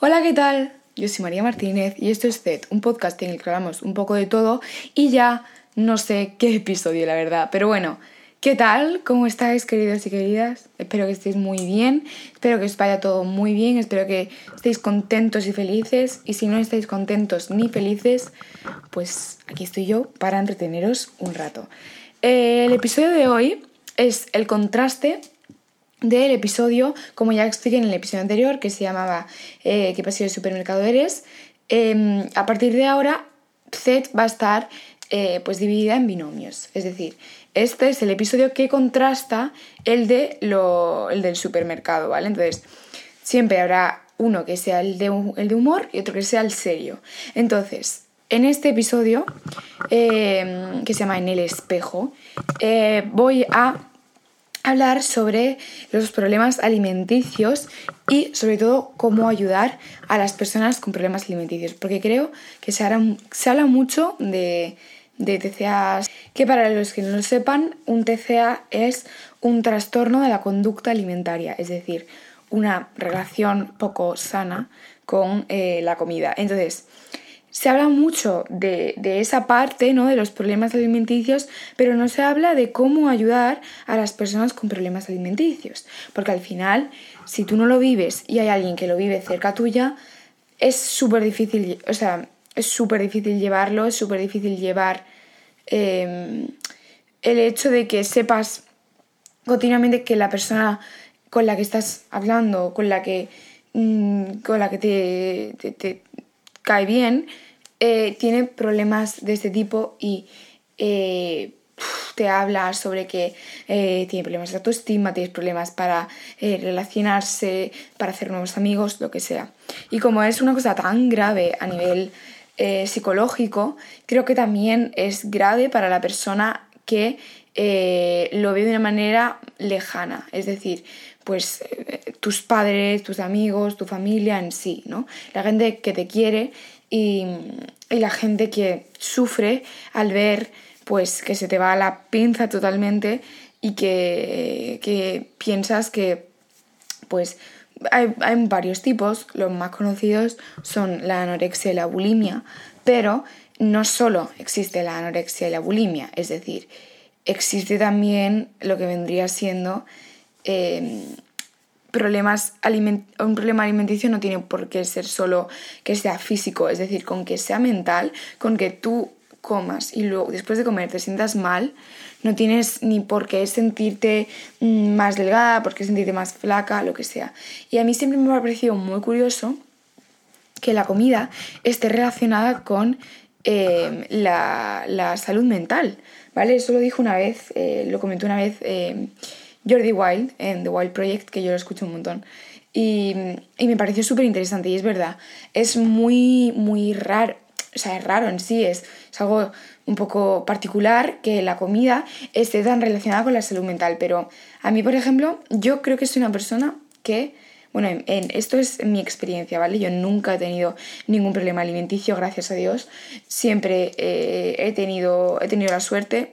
Hola, ¿qué tal? Yo soy María Martínez y esto es ZED, un podcast en el que hablamos un poco de todo y ya no sé qué episodio, la verdad. Pero bueno, ¿qué tal? ¿Cómo estáis, queridos y queridas? Espero que estéis muy bien, espero que os vaya todo muy bien, espero que estéis contentos y felices. Y si no estáis contentos ni felices, pues aquí estoy yo para entreteneros un rato. El episodio de hoy es el contraste del episodio, como ya expliqué en el episodio anterior, que se llamaba eh, ¿Qué pasillo de supermercado eres? Em, a partir de ahora, Z va a estar eh, pues dividida en binomios. Es decir, este es el episodio que contrasta el, de lo, el del supermercado, ¿vale? Entonces, siempre habrá uno que sea el de, el de humor y otro que sea el serio. Entonces, en este episodio, em, que se llama En el espejo, eh, voy a hablar sobre los problemas alimenticios y sobre todo cómo ayudar a las personas con problemas alimenticios, porque creo que se, habla mucho de, de TCA, que para los que no lo sepan, un TCA es un trastorno de la conducta alimentaria, es decir, una relación poco sana con eh, la comida. Entonces, se habla mucho de, esa parte, ¿no? De los problemas alimenticios, pero no se habla de cómo ayudar a las personas con problemas alimenticios. Porque al final, si tú no lo vives y hay alguien que lo vive cerca tuya, es súper difícil, o sea, es súper difícil llevarlo, es súper difícil llevar em, el hecho de que sepas continuamente que la persona con la que estás hablando, con la que, mm, con la que te cae bien, eh, tiene problemas de este tipo y eh, te habla sobre que eh, tiene problemas de autoestima, tiene problemas para relacionarse, para hacer nuevos amigos, lo que sea. Y como es una cosa tan grave a nivel psicológico, creo que también es grave para la persona que lo ve de una manera lejana, es decir, pues tus padres, tus amigos, tu familia en sí, ¿no? La gente que te quiere y, la gente que sufre al ver pues que se te va la pinza totalmente y que, piensas que pues hay, hay, varios tipos, los más conocidos son la anorexia y la bulimia, pero no solo existe la anorexia y la bulimia, es decir, existe también lo que vendría siendo eh, problemas un problema alimenticio no tiene por qué ser solo que sea físico, es decir, con que sea mental, con que tú comas y luego después de comer te sientas mal, no tienes ni por qué sentirte mm, más delgada, por qué sentirte más flaca, lo que sea. Y a mí siempre me ha parecido muy curioso que la comida esté relacionada con em, la, salud mental, ¿vale? Eso lo dijo una vez, eh, lo comentó una vez em, Jordi Wild en The Wild Project, que yo lo escucho un montón. Y, me pareció súper interesante y es verdad, es muy, muy raro, o sea, es raro en sí, es, es algo un poco particular que la comida esté tan relacionada con la salud mental, pero a mí, por ejemplo, yo creo que soy una persona que, bueno, en, esto es mi experiencia, ¿vale? Yo nunca he tenido ningún problema alimenticio, gracias a Dios, siempre eh, he, tenido, he tenido la suerte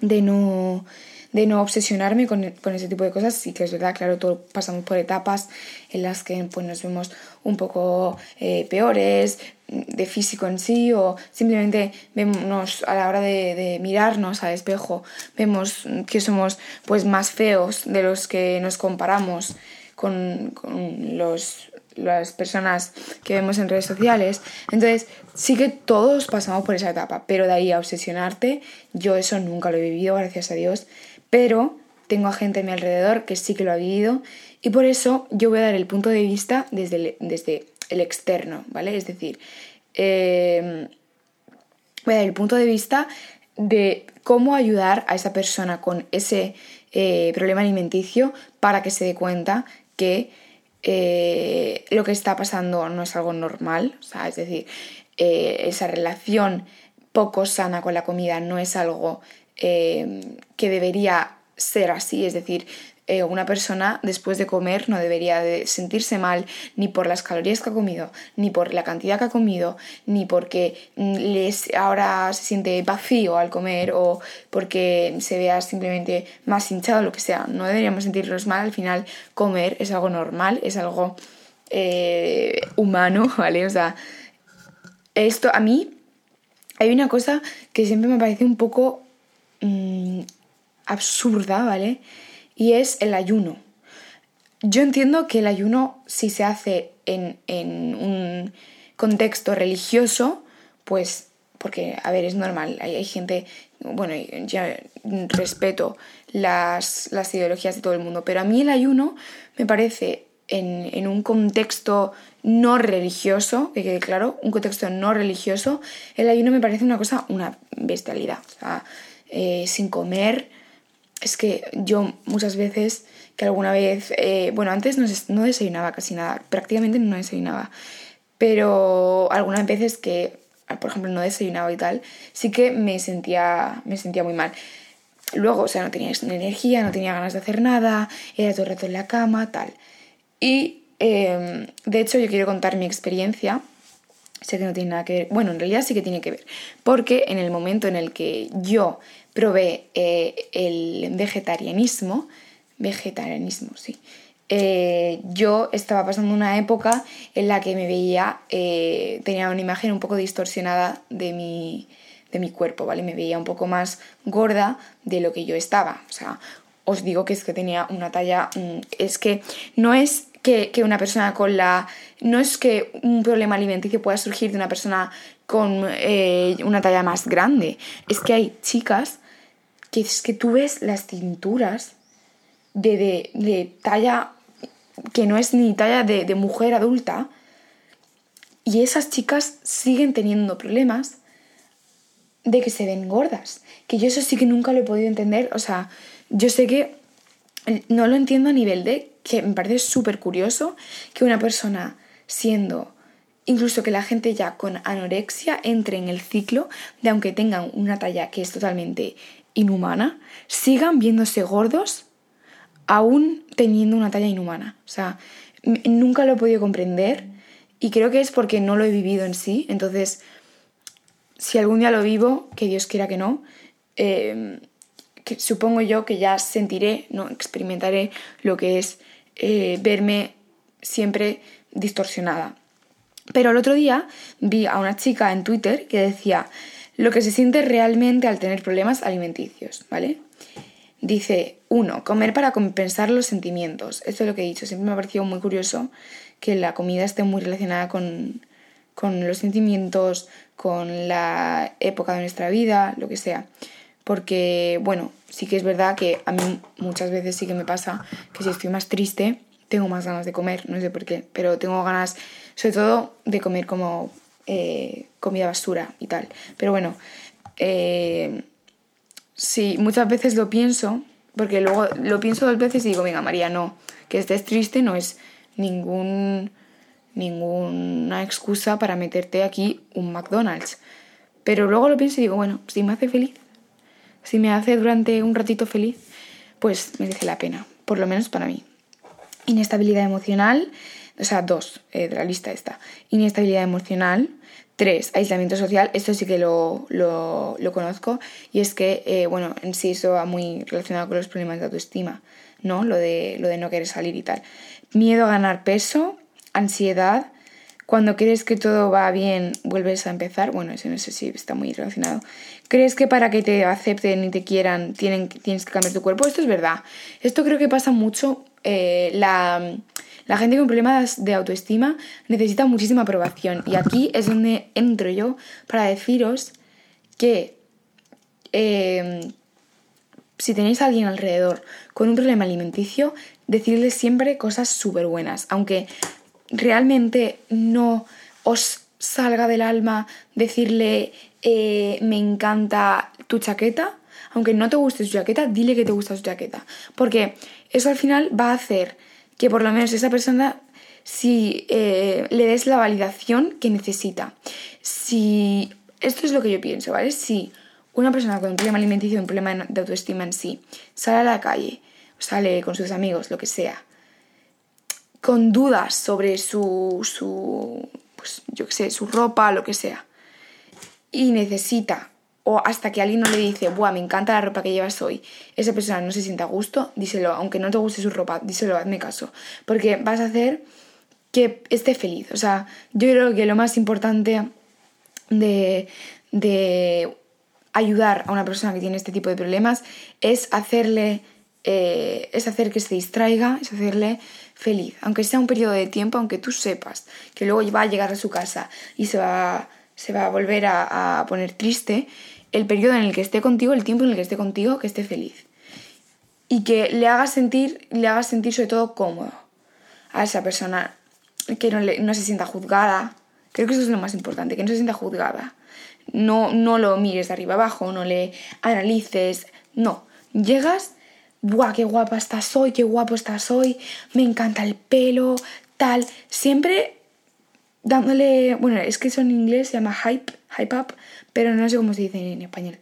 de no de no obsesionarme con, ese tipo de cosas. Sí que es verdad, claro, todos pasamos por etapas en las que pues, nos vemos un poco eh, peores de físico en sí o simplemente vemos a la hora de, mirarnos al espejo, vemos que somos pues más feos de los que nos comparamos con, con los, las personas que vemos en redes sociales. Entonces, sí que todos pasamos por esa etapa, pero de ahí a obsesionarte, yo eso nunca lo he vivido, gracias a Dios pero tengo a gente a mi alrededor que sí que lo ha vivido y por eso yo voy a dar el punto de vista desde el, desde el externo, ¿vale? Es decir, eh, voy a dar el punto de vista de cómo ayudar a esa persona con ese eh, problema alimenticio para que se dé cuenta que eh, lo que está pasando no es algo normal, o sea, es decir, esa relación poco sana con la comida no es algo que debería ser así, es decir, eh, una persona después de comer no debería de sentirse mal ni por las calorías que ha comido, ni por la cantidad que ha comido, ni porque mm, ahora se siente vacío al comer o porque se vea simplemente más hinchado, lo que sea. No deberíamos sentirnos mal, al final comer es algo normal, es algo eh, humano, ¿vale? O sea, esto a mí hay una cosa que siempre me parece un poco mm, absurda, ¿vale? Y es el ayuno. Yo entiendo que el ayuno, si se hace en, en un contexto religioso, pues, porque, a ver, es normal, hay, gente, bueno, ya respeto las, las, ideologías de todo el mundo, pero a mí el ayuno me parece en, en, un contexto no religioso, que quede claro, un contexto no religioso, el ayuno me parece una cosa, una bestialidad. O sea, eh, sin comer, es que yo muchas veces, que alguna vez, eh, bueno, antes no, no desayunaba casi nada, prácticamente no desayunaba, pero algunas veces que, por ejemplo, no desayunaba y tal, sí que me sentía, me sentía muy mal. Luego, o sea, no tenía energía, no tenía ganas de hacer nada, era todo el rato en la cama, tal. Y eh, de hecho yo quiero contar mi experiencia. Sé que no tiene nada que ver. Bueno, en realidad sí que tiene que ver. Porque en el momento en el que yo probé eh, el vegetarianismo, vegetarianismo, sí, eh, yo estaba pasando una época en la que me veía, eh, tenía una imagen un poco distorsionada de mi, de mi cuerpo, ¿vale? Me veía un poco más gorda de lo que yo estaba. O sea, os digo que es que tenía una talla, mm, es que no es que, que, una persona con la... No es que un problema alimenticio pueda surgir de una persona con eh, una talla más grande. Es que hay chicas que es que tú ves las cinturas de, de, de talla que no es ni talla de, de mujer adulta y esas chicas siguen teniendo problemas de que se ven gordas. Que yo eso sí que nunca lo he podido entender. O sea, yo sé que no lo entiendo a nivel de que me parece súper curioso que una persona siendo, incluso que la gente ya con anorexia entre en el ciclo de aunque tengan una talla que es totalmente inhumana, sigan viéndose gordos aún teniendo una talla inhumana. O sea, nunca lo he podido comprender y creo que es porque no lo he vivido en sí. Entonces, si algún día lo vivo, que Dios quiera que no, eh, supongo yo que ya sentiré, no experimentaré lo que es eh, verme siempre distorsionada. Pero el otro día vi a una chica en Twitter que decía lo que se siente realmente al tener problemas alimenticios, ¿vale? Dice, uno, comer para compensar los sentimientos. Esto es lo que he dicho. Siempre me ha parecido muy curioso que la comida esté muy relacionada con, con los sentimientos, con la época de nuestra vida, lo que sea porque, bueno, sí que es verdad que a mí muchas veces sí que me pasa que si estoy más triste, tengo más ganas de comer, no sé por qué, pero tengo ganas, sobre todo, de comer como eh, comida basura y tal. Pero bueno, eh, sí, muchas veces lo pienso, porque luego lo pienso dos veces y digo, venga, María, no, que estés triste no es ningún, ninguna excusa para meterte aquí un McDonald's. Pero luego lo pienso y digo, bueno, si me hace feliz, si me hace durante un ratito feliz, pues merece la pena, por lo menos para mí. Inestabilidad emocional, o sea, dos eh, de la lista esta. Inestabilidad emocional. Tres, aislamiento social. Esto sí que lo, lo, lo conozco. Y es que, eh, bueno, en sí eso va muy relacionado con los problemas de autoestima, ¿no? Lo de, lo de no querer salir y tal. Miedo a ganar peso, ansiedad, cuando crees que todo va bien, vuelves a empezar. Bueno, eso no sé si está muy relacionado. ¿Crees que para que te acepten y te quieran tienen, tienes que cambiar tu cuerpo? Esto es verdad. Esto creo que pasa mucho. Eh, la, gente con problemas de autoestima necesita muchísima aprobación. Y aquí es donde entro yo para deciros que eh, si tenéis a alguien alrededor con un problema alimenticio, decirle siempre cosas súper buenas. Aunque realmente no os salga del alma decirle eh, me encanta tu chaqueta, aunque no te guste su chaqueta, dile que te gusta su chaqueta. Porque eso al final va a hacer que por lo menos esa persona si eh, le des la validación que necesita. Si. Esto es lo que yo pienso, ¿vale? Si una persona con un problema alimenticio, un problema de autoestima en sí, sale a la calle, sale con sus amigos, lo que sea, con dudas sobre su, su pues yo qué sé, su ropa, lo que sea, y necesita, o hasta que alguien no le dice, buah, me encanta la ropa que llevas hoy, esa persona no se sienta a gusto, díselo, aunque no te guste su ropa, díselo, hazme caso, porque vas a hacer que esté feliz. O sea, yo creo que lo más importante de, de ayudar a una persona que tiene este tipo de problemas es hacerle eh, es hacer que se distraiga, es hacerle feliz, aunque sea un periodo de tiempo, aunque tú sepas que luego va a llegar a su casa y se va, se va a volver a, poner triste, el periodo en el que esté contigo, el tiempo en el que esté contigo, que esté feliz. Y que le haga sentir, le haga sentir sobre todo cómodo a esa persona, que no, no se sienta juzgada. Creo que eso es lo más importante, que no se sienta juzgada. No, no lo mires de arriba abajo, no le analices. No, llegas ¡buah, qué guapa estás hoy, qué guapo estás hoy! Me encanta el pelo, tal. Siempre dándole, bueno, es que eso en inglés se llama hype, hype up, pero no sé cómo se dice en español,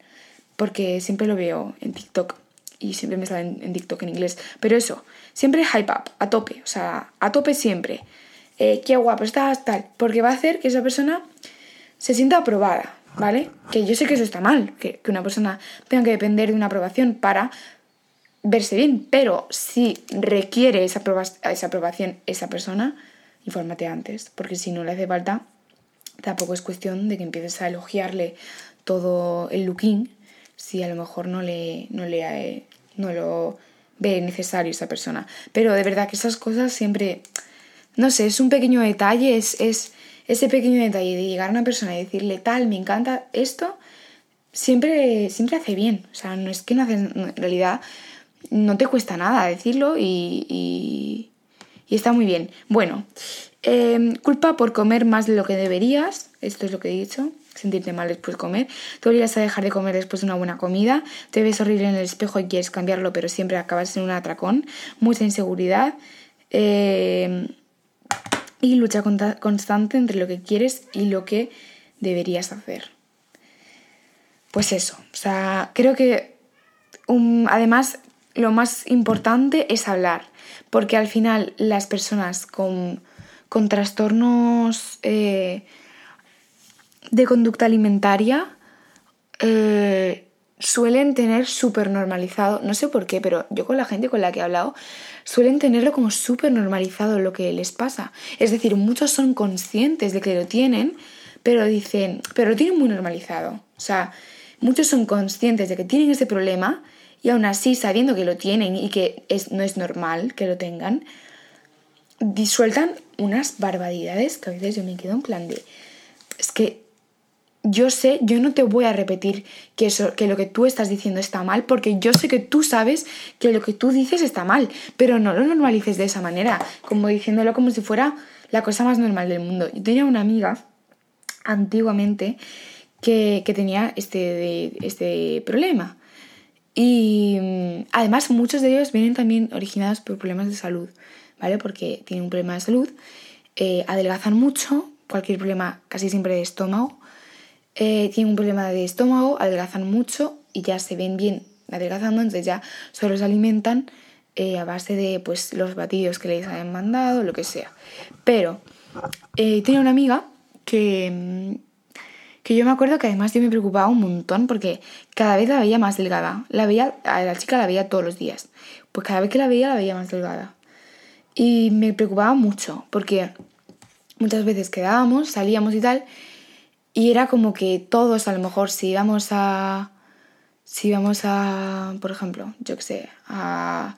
porque siempre lo veo en TikTok y siempre me sale en, TikTok en inglés. Pero eso, siempre hype up, a tope, o sea, a tope siempre. Eh, qué guapo estás, tal, porque va a hacer que esa persona se sienta aprobada, ¿vale? Que yo sé que eso está mal, que, que una persona tenga que depender de una aprobación para verse bien, pero si requiere esa, esa aprobación esa persona, infórmate antes, porque si no le hace falta, tampoco es cuestión de que empieces a elogiarle todo el looking si a lo mejor no le, no le no lo ve necesario esa persona. Pero de verdad que esas cosas siempre, no sé, es un pequeño detalle, es, es ese pequeño detalle de llegar a una persona y decirle tal, me encanta esto, siempre, siempre hace bien. O sea, no es que no hace, en realidad no te cuesta nada decirlo y, y, está muy bien. Bueno, em, culpa por comer más de lo que deberías, esto es lo que he dicho, sentirte mal después de comer, te obligas a dejar de comer después de una buena comida, te ves horrible en el espejo y quieres cambiarlo, pero siempre acabas en un atracón, mucha inseguridad em, y lucha constante entre lo que quieres y lo que deberías hacer. Pues eso, o sea, creo que además lo más importante es hablar, porque al final las personas con, trastornos eh, de conducta alimentaria eh, suelen tener súper normalizado, no sé por qué, pero yo con la gente con la que he hablado, suelen tenerlo como súper normalizado lo que les pasa. Es decir, muchos son conscientes de que lo tienen, pero dicen, pero lo tienen muy normalizado. O sea, muchos son conscientes de que tienen ese problema y aún así, sabiendo que lo tienen y que es, no es normal que lo tengan, disueltan unas barbaridades que a veces yo me quedo en plan de... Es que yo sé, yo no te voy a repetir que, eso, que lo que tú estás diciendo está mal, porque yo sé que tú sabes que lo que tú dices está mal, pero no lo normalices de esa manera, como diciéndolo como si fuera la cosa más normal del mundo. Yo tenía una amiga antiguamente que, que tenía este, este problema. Y mm, además muchos de ellos vienen también originados por problemas de salud, ¿vale? Porque tienen un problema de salud, eh, adelgazan mucho, cualquier problema casi siempre de estómago, eh, tienen un problema de estómago, adelgazan mucho y ya se ven bien adelgazando, entonces ya solo se alimentan eh, a base de pues, los batidos que les hayan mandado, lo que sea. Pero tiene una amiga que mm, que yo me acuerdo que además yo me preocupaba un montón porque cada vez la veía más delgada. La veía, la chica la veía todos los días. Pues cada vez que la veía la veía más delgada. Y me preocupaba mucho porque muchas veces quedábamos, salíamos y tal, y era como que todos a lo mejor si íbamos a... Si íbamos a, por ejemplo, yo qué sé, a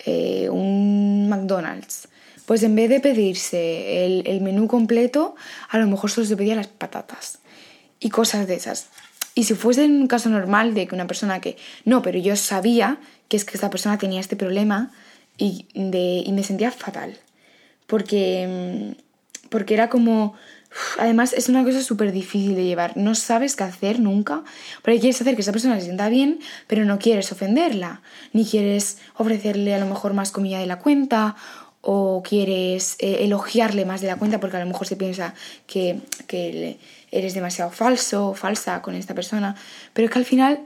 eh, un McDonald's pues en vez de pedirse el, menú completo, a lo mejor solo se pedía las patatas y cosas de esas. Y si fuese un caso normal de que una persona que, no, pero yo sabía que es que esta persona tenía este problema y, de, y me sentía fatal. Porque, mm, porque era como, además es una cosa súper difícil de llevar. No sabes qué hacer nunca, porque quieres hacer que esa persona se sienta bien, pero no quieres ofenderla, ni quieres ofrecerle a lo mejor más comida de la cuenta o quieres eh, elogiarle más de la cuenta porque a lo mejor se piensa que, eres demasiado falso o falsa con esta persona, pero es que al final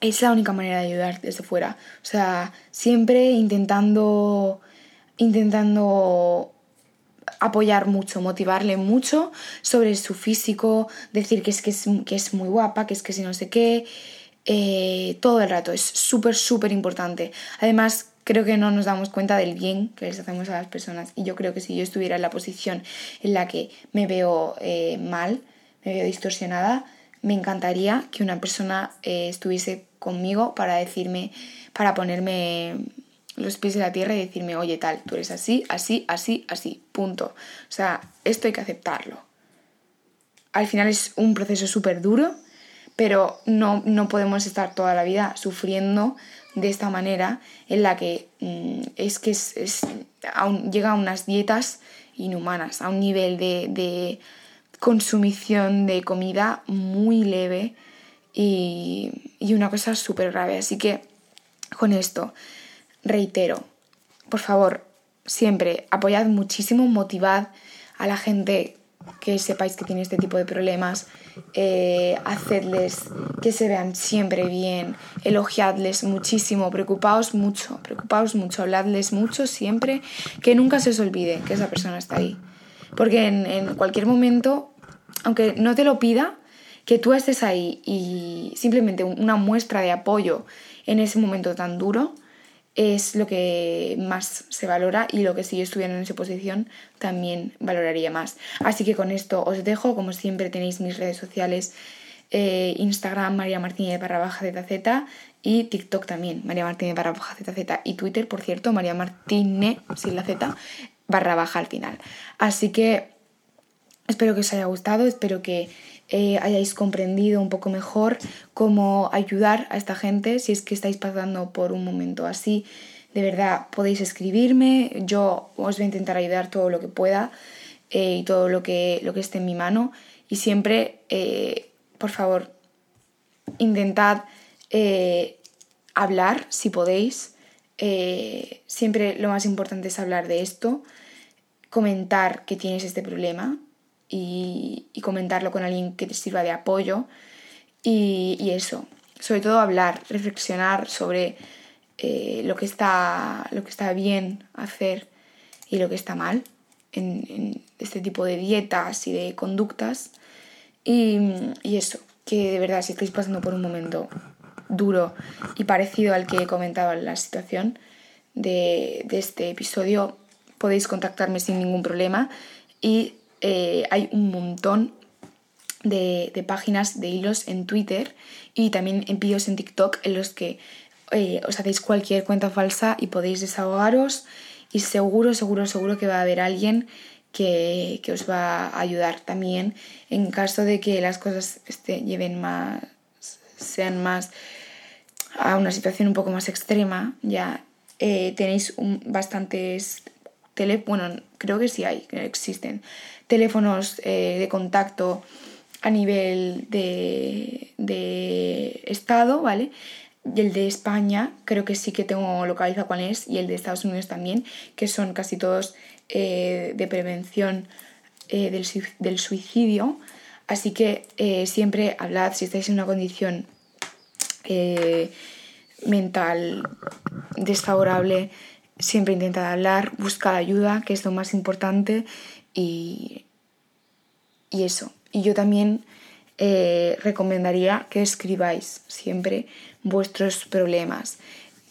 es la única manera de ayudar desde fuera. O sea, siempre intentando, intentando apoyar mucho, motivarle mucho sobre su físico, decir que es, que es, que es muy guapa, que es que si no sé qué, eh, todo el rato. Es súper, súper importante. Además, creo que no nos damos cuenta del bien que les hacemos a las personas. Y yo creo que si yo estuviera en la posición en la que me veo eh, mal, me veo distorsionada, me encantaría que una persona eh, estuviese conmigo para decirme, para ponerme los pies en la tierra y decirme, oye tal, tú eres así, así, así, así, punto. O sea, esto hay que aceptarlo. Al final es un proceso súper duro, pero no, no, podemos estar toda la vida sufriendo de esta manera en la que mm, es que es, llega a unas dietas inhumanas, a un nivel de, de consumición de comida muy leve y, y una cosa súper grave. Así que con esto reitero, por favor, siempre apoyad muchísimo, motivad a la gente que sepáis que tiene este tipo de problemas, eh, hacedles que se vean siempre bien, elogiadles muchísimo, preocupaos mucho, preocupaos mucho, habladles mucho siempre, que nunca se os olvide que esa persona está ahí. Porque en, en cualquier momento, aunque no te lo pida, que tú estés ahí y simplemente una muestra de apoyo en ese momento tan duro, es lo que más se valora y lo que si yo estuviera en esa posición también valoraría más. Así que con esto os dejo, como siempre tenéis mis redes sociales, eh, Instagram María Martínez barra baja ZZ y TikTok también, María Martínez barra baja ZZ y Twitter, por cierto, María Martínez sin la Z barra baja al final. Así que espero que os haya gustado, espero que eh, hayáis comprendido un poco mejor cómo ayudar a esta gente si es que estáis pasando por un momento así. De verdad, podéis escribirme, yo os voy a intentar ayudar todo lo que pueda eh, y todo lo que, lo que esté en mi mano. Y siempre, eh, por favor, intentad hablar si podéis. siempre lo más importante es hablar de esto, comentar que tienes este problema, y, comentarlo con alguien que te sirva de apoyo. Y, eso, sobre todo hablar, reflexionar sobre eh, lo, que está, lo que está bien hacer y lo que está mal en, este tipo de dietas y de conductas. Y, eso, que de verdad si estáis pasando por un momento duro y parecido al que he comentado en la situación de, de este episodio, podéis contactarme sin ningún problema y eh, hay un montón de, páginas de hilos en Twitter y también en vídeos en TikTok en los que eh, os hacéis cualquier cuenta falsa y podéis desahogaros y seguro, seguro, seguro que va a haber alguien que, os va a ayudar también en caso de que las cosas este, lleven más, sean más a una situación un poco más extrema, ya eh, tenéis bastantes tele, bueno, creo que sí hay, existen teléfonos eh, de contacto a nivel de, estado, ¿vale? Y el de España creo que sí que tengo localizado cuál es y el de Estados Unidos también, que son casi todos eh, de prevención eh, del, suicidio. Así que siempre hablad si estáis en una condición mental desfavorable, siempre intentad hablar, buscad ayuda, que es lo más importante y, eso. Y yo también eh, recomendaría que escribáis siempre vuestros problemas.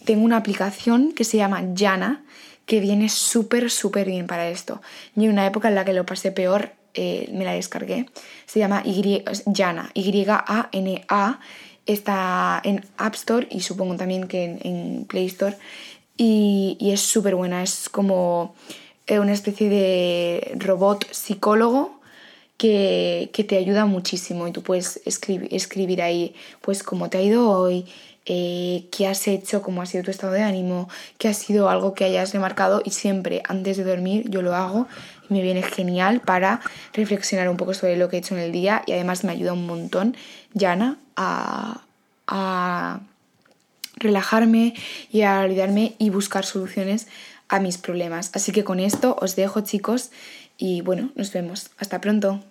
Tengo una aplicación que se llama Yana, que viene súper, súper bien para esto. Y en una época en la que lo pasé peor, eh, me la descargué. Se llama y, Yana, Y-A-N-A. Está en App Store y supongo también que en, Play Store. Y, es súper buena, es como una especie de robot psicólogo que, te ayuda muchísimo y tú puedes escribir, escribir ahí pues cómo te ha ido hoy, eh, qué has hecho, cómo ha sido tu estado de ánimo, qué ha sido algo que hayas remarcado. Y siempre antes de dormir yo lo hago y me viene genial para reflexionar un poco sobre lo que he hecho en el día. Y además me ayuda un montón, Yana, a, a relajarme y a olvidarme y buscar soluciones a mis problemas. Así que con esto os dejo chicos y bueno, nos vemos. Hasta pronto.